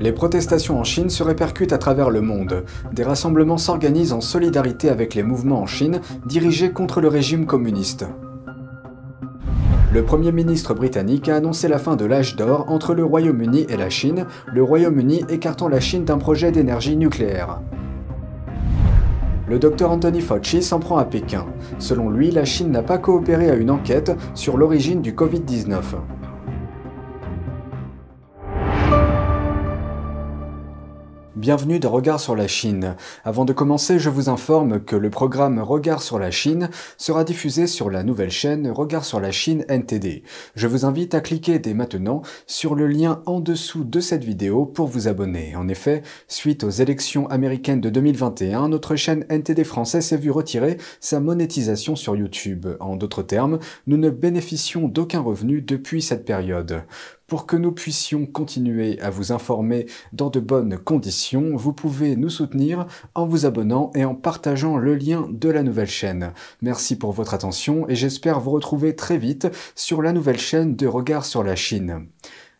Les protestations en Chine se répercutent à travers le monde. Des rassemblements s'organisent en solidarité avec les mouvements en Chine dirigés contre le régime communiste. Le Premier ministre britannique a annoncé la fin de l'âge d'or entre le Royaume-Uni et la Chine, le Royaume-Uni écartant la Chine d'un projet d'énergie nucléaire. Le docteur Anthony Fauci s'en prend à Pékin. Selon lui, la Chine n'a pas coopéré à une enquête sur l'origine du Covid-19. Bienvenue dans Regard sur la Chine. Avant de commencer, je vous informe que le programme Regard sur la Chine sera diffusé sur la nouvelle chaîne Regard sur la Chine NTD. Je vous invite à cliquer dès maintenant sur le lien en dessous de cette vidéo pour vous abonner. En effet, suite aux élections américaines de 2021, notre chaîne NTD français s'est vue retirer sa monétisation sur YouTube. En d'autres termes, nous ne bénéficions d'aucun revenu depuis cette période. Pour que nous puissions continuer à vous informer dans de bonnes conditions, vous pouvez nous soutenir en vous abonnant et en partageant le lien de la nouvelle chaîne. Merci pour votre attention et j'espère vous retrouver très vite sur la nouvelle chaîne de Regard sur la Chine.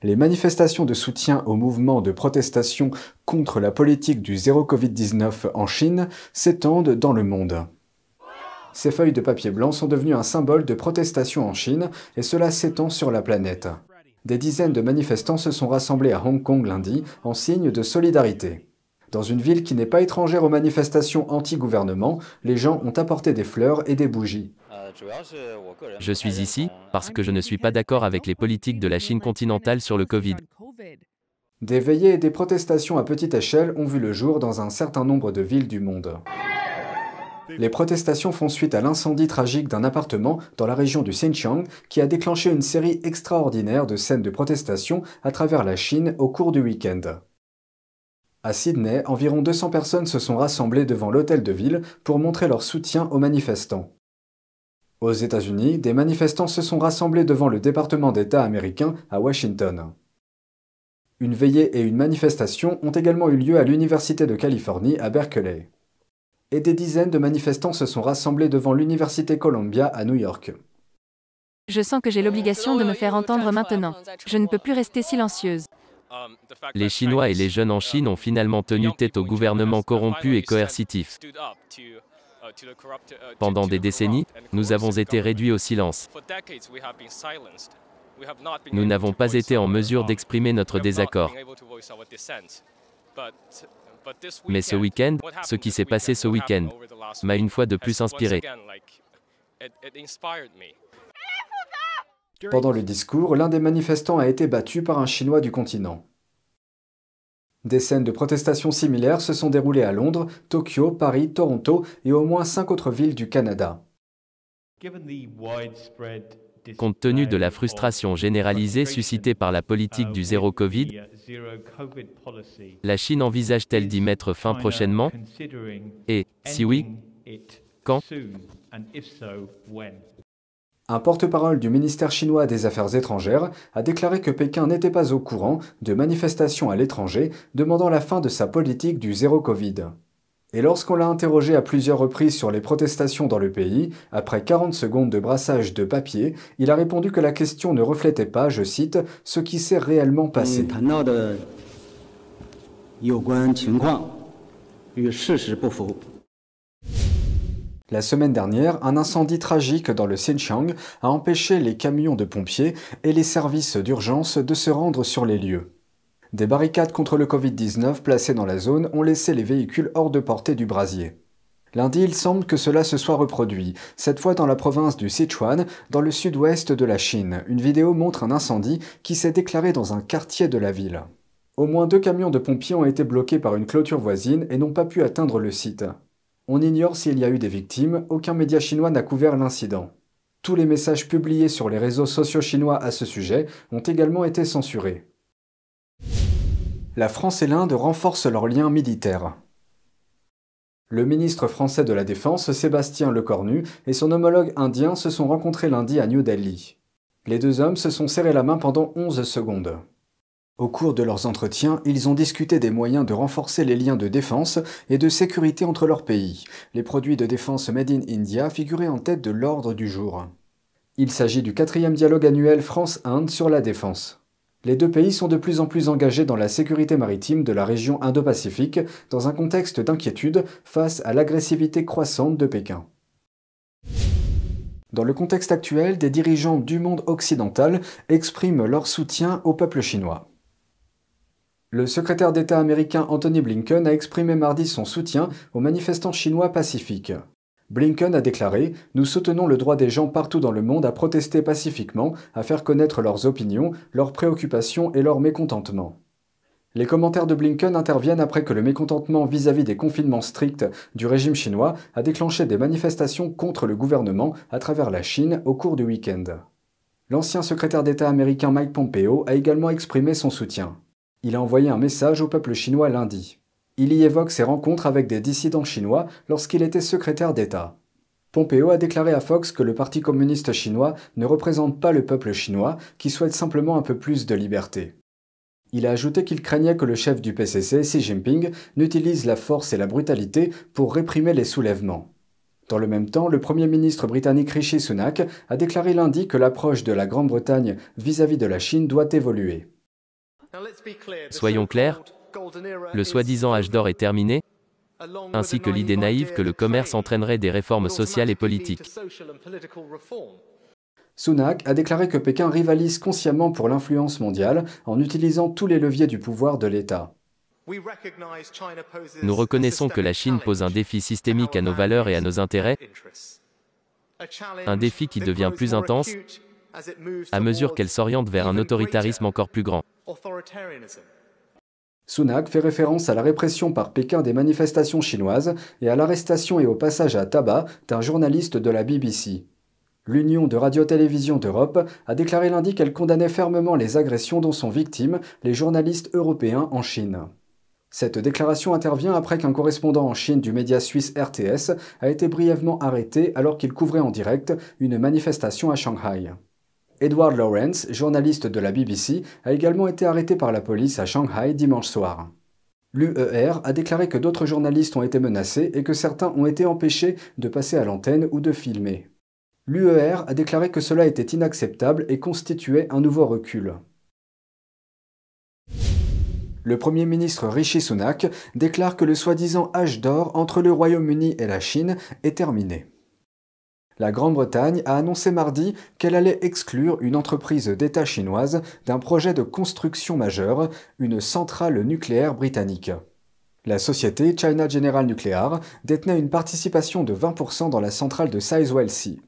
Les manifestations de soutien au mouvement de protestation contre la politique du zéro Covid-19 en Chine s'étendent dans le monde. Ces feuilles de papier blanc sont devenues un symbole de protestation en Chine et cela s'étend sur la planète. Des dizaines de manifestants se sont rassemblés à Hong Kong lundi en signe de solidarité. Dans une ville qui n'est pas étrangère aux manifestations anti-gouvernement, les gens ont apporté des fleurs et des bougies. Je suis ici parce que je ne suis pas d'accord avec les politiques de la Chine continentale sur le Covid. Des veillées et des protestations à petite échelle ont vu le jour dans un certain nombre de villes du monde. Les protestations font suite à l'incendie tragique d'un appartement dans la région du Xinjiang qui a déclenché une série extraordinaire de scènes de protestation à travers la Chine au cours du week-end. À Sydney, environ 200 personnes se sont rassemblées devant l'hôtel de ville pour montrer leur soutien aux manifestants. Aux États-Unis, des manifestants se sont rassemblés devant le département d'État américain à Washington. Une veillée et une manifestation ont également eu lieu à l'Université de Californie à Berkeley et des dizaines de manifestants se sont rassemblés devant l'Université Columbia à New York. Je sens que j'ai l'obligation de me faire entendre maintenant. Je ne peux plus rester silencieuse. Les Chinois et les jeunes en Chine ont finalement tenu tête au gouvernement corrompu et coercitif. Pendant des décennies, nous avons été réduits au silence. Nous n'avons pas été en mesure d'exprimer notre désaccord. Mais ce week-end, ce qui s'est passé ce week-end, m'a une fois de plus inspiré. Pendant le discours, l'un des manifestants a été battu par un Chinois du continent. Des scènes de protestation similaires se sont déroulées à Londres, Tokyo, Paris, Toronto et au moins cinq autres villes du Canada. Compte tenu de la frustration généralisée suscitée par la politique du zéro Covid, la Chine envisage-t-elle d'y mettre fin prochainement? Et, si oui, quand? Un porte-parole du ministère chinois des Affaires étrangères a déclaré que Pékin n'était pas au courant de manifestations à l'étranger demandant la fin de sa politique du zéro Covid. Et lorsqu'on l'a interrogé à plusieurs reprises sur les protestations dans le pays, après 40 secondes de brassage de papier, il a répondu que la question ne reflétait pas, je cite, ce qui s'est réellement passé. La semaine dernière, un incendie tragique dans le Xinjiang a empêché les camions de pompiers et les services d'urgence de se rendre sur les lieux. Des barricades contre le Covid-19 placées dans la zone ont laissé les véhicules hors de portée du brasier. Lundi, il semble que cela se soit reproduit, cette fois dans la province du Sichuan, dans le sud-ouest de la Chine. Une vidéo montre un incendie qui s'est déclaré dans un quartier de la ville. Au moins deux camions de pompiers ont été bloqués par une clôture voisine et n'ont pas pu atteindre le site. On ignore s'il y a eu des victimes, aucun média chinois n'a couvert l'incident. Tous les messages publiés sur les réseaux sociaux chinois à ce sujet ont également été censurés. La France et l'Inde renforcent leurs liens militaires. Le ministre français de la Défense, Sébastien Lecornu, et son homologue indien se sont rencontrés lundi à New Delhi. Les deux hommes se sont serrés la main pendant 11 secondes. Au cours de leurs entretiens, ils ont discuté des moyens de renforcer les liens de défense et de sécurité entre leurs pays. Les produits de défense Made in India figuraient en tête de l'ordre du jour. Il s'agit du quatrième dialogue annuel France-Inde sur la défense. Les deux pays sont de plus en plus engagés dans la sécurité maritime de la région Indo-Pacifique dans un contexte d'inquiétude face à l'agressivité croissante de Pékin. Dans le contexte actuel, des dirigeants du monde occidental expriment leur soutien au peuple chinois. Le secrétaire d'État américain Anthony Blinken a exprimé mardi son soutien aux manifestants chinois pacifiques. Blinken a déclaré Nous soutenons le droit des gens partout dans le monde à protester pacifiquement, à faire connaître leurs opinions, leurs préoccupations et leur mécontentement. Les commentaires de Blinken interviennent après que le mécontentement vis-à-vis des confinements stricts du régime chinois a déclenché des manifestations contre le gouvernement à travers la Chine au cours du week-end. L'ancien secrétaire d'État américain Mike Pompeo a également exprimé son soutien. Il a envoyé un message au peuple chinois lundi. Il y évoque ses rencontres avec des dissidents chinois lorsqu'il était secrétaire d'État. Pompeo a déclaré à Fox que le Parti communiste chinois ne représente pas le peuple chinois, qui souhaite simplement un peu plus de liberté. Il a ajouté qu'il craignait que le chef du PCC, Xi Jinping, n'utilise la force et la brutalité pour réprimer les soulèvements. Dans le même temps, le Premier ministre britannique Rishi Sunak a déclaré lundi que l'approche de la Grande-Bretagne vis-à-vis de la Chine doit évoluer. Soyons clairs, le soi-disant âge d'or est terminé, ainsi que l'idée naïve que le commerce entraînerait des réformes sociales et politiques. Sunak a déclaré que Pékin rivalise consciemment pour l'influence mondiale en utilisant tous les leviers du pouvoir de l'État. Nous reconnaissons que la Chine pose un défi systémique à nos valeurs et à nos intérêts, un défi qui devient plus intense à mesure qu'elle s'oriente vers un autoritarisme encore plus grand. Sunak fait référence à la répression par Pékin des manifestations chinoises et à l'arrestation et au passage à tabac d'un journaliste de la BBC. L'Union de radio-télévision d'Europe a déclaré lundi qu'elle condamnait fermement les agressions dont sont victimes les journalistes européens en Chine. Cette déclaration intervient après qu'un correspondant en Chine du média suisse RTS a été brièvement arrêté alors qu'il couvrait en direct une manifestation à Shanghai. Edward Lawrence, journaliste de la BBC, a également été arrêté par la police à Shanghai dimanche soir. L'UER a déclaré que d'autres journalistes ont été menacés et que certains ont été empêchés de passer à l'antenne ou de filmer. L'UER a déclaré que cela était inacceptable et constituait un nouveau recul. Le Premier ministre Rishi Sunak déclare que le soi-disant âge d'or entre le Royaume-Uni et la Chine est terminé. La Grande-Bretagne a annoncé mardi qu'elle allait exclure une entreprise d'État chinoise d'un projet de construction majeur, une centrale nucléaire britannique. La société China General Nuclear détenait une participation de 20% dans la centrale de Sizewell C.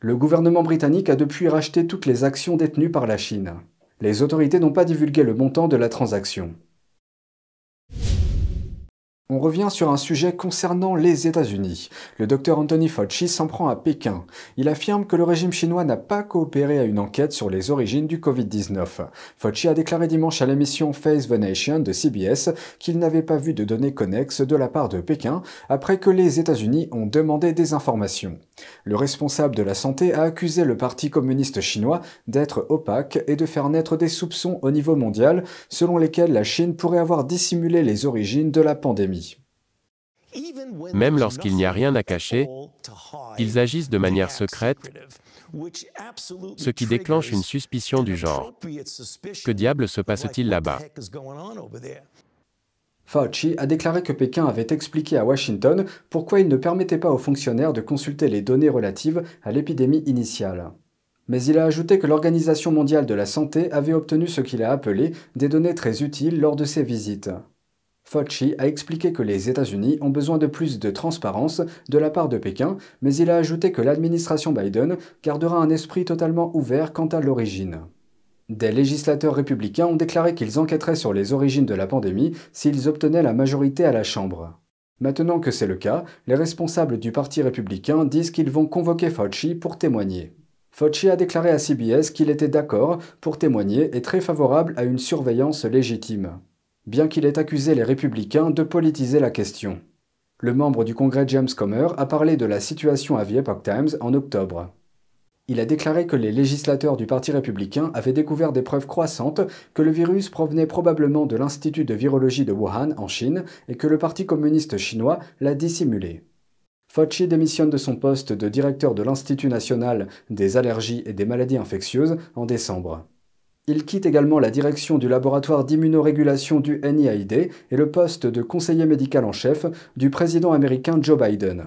Le gouvernement britannique a depuis racheté toutes les actions détenues par la Chine. Les autorités n'ont pas divulgué le montant de la transaction. On revient sur un sujet concernant les États-Unis. Le docteur Anthony Fauci s'en prend à Pékin. Il affirme que le régime chinois n'a pas coopéré à une enquête sur les origines du Covid-19. Fauci a déclaré dimanche à l'émission Face the Nation de CBS qu'il n'avait pas vu de données connexes de la part de Pékin après que les États-Unis ont demandé des informations. Le responsable de la santé a accusé le Parti communiste chinois d'être opaque et de faire naître des soupçons au niveau mondial selon lesquels la Chine pourrait avoir dissimulé les origines de la pandémie. Même lorsqu'il n'y a rien à cacher, ils agissent de manière secrète, ce qui déclenche une suspicion du genre. Que diable se passe-t-il là-bas? Fauci a déclaré que Pékin avait expliqué à Washington pourquoi il ne permettait pas aux fonctionnaires de consulter les données relatives à l'épidémie initiale. Mais il a ajouté que l'Organisation mondiale de la santé avait obtenu ce qu'il a appelé des données très utiles lors de ses visites. Fauci a expliqué que les États-Unis ont besoin de plus de transparence de la part de Pékin, mais il a ajouté que l'administration Biden gardera un esprit totalement ouvert quant à l'origine. Des législateurs républicains ont déclaré qu'ils enquêteraient sur les origines de la pandémie s'ils obtenaient la majorité à la Chambre. Maintenant que c'est le cas, les responsables du Parti républicain disent qu'ils vont convoquer Fauci pour témoigner. Fauci a déclaré à CBS qu'il était d'accord pour témoigner et très favorable à une surveillance légitime bien qu'il ait accusé les républicains de politiser la question. Le membre du Congrès James Comer a parlé de la situation à The Epoch Times en octobre. Il a déclaré que les législateurs du Parti républicain avaient découvert des preuves croissantes que le virus provenait probablement de l'Institut de virologie de Wuhan en Chine et que le Parti communiste chinois l'a dissimulé. Fauci démissionne de son poste de directeur de l'Institut national des allergies et des maladies infectieuses en décembre. Il quitte également la direction du laboratoire d'immunorégulation du NIAID et le poste de conseiller médical en chef du président américain Joe Biden.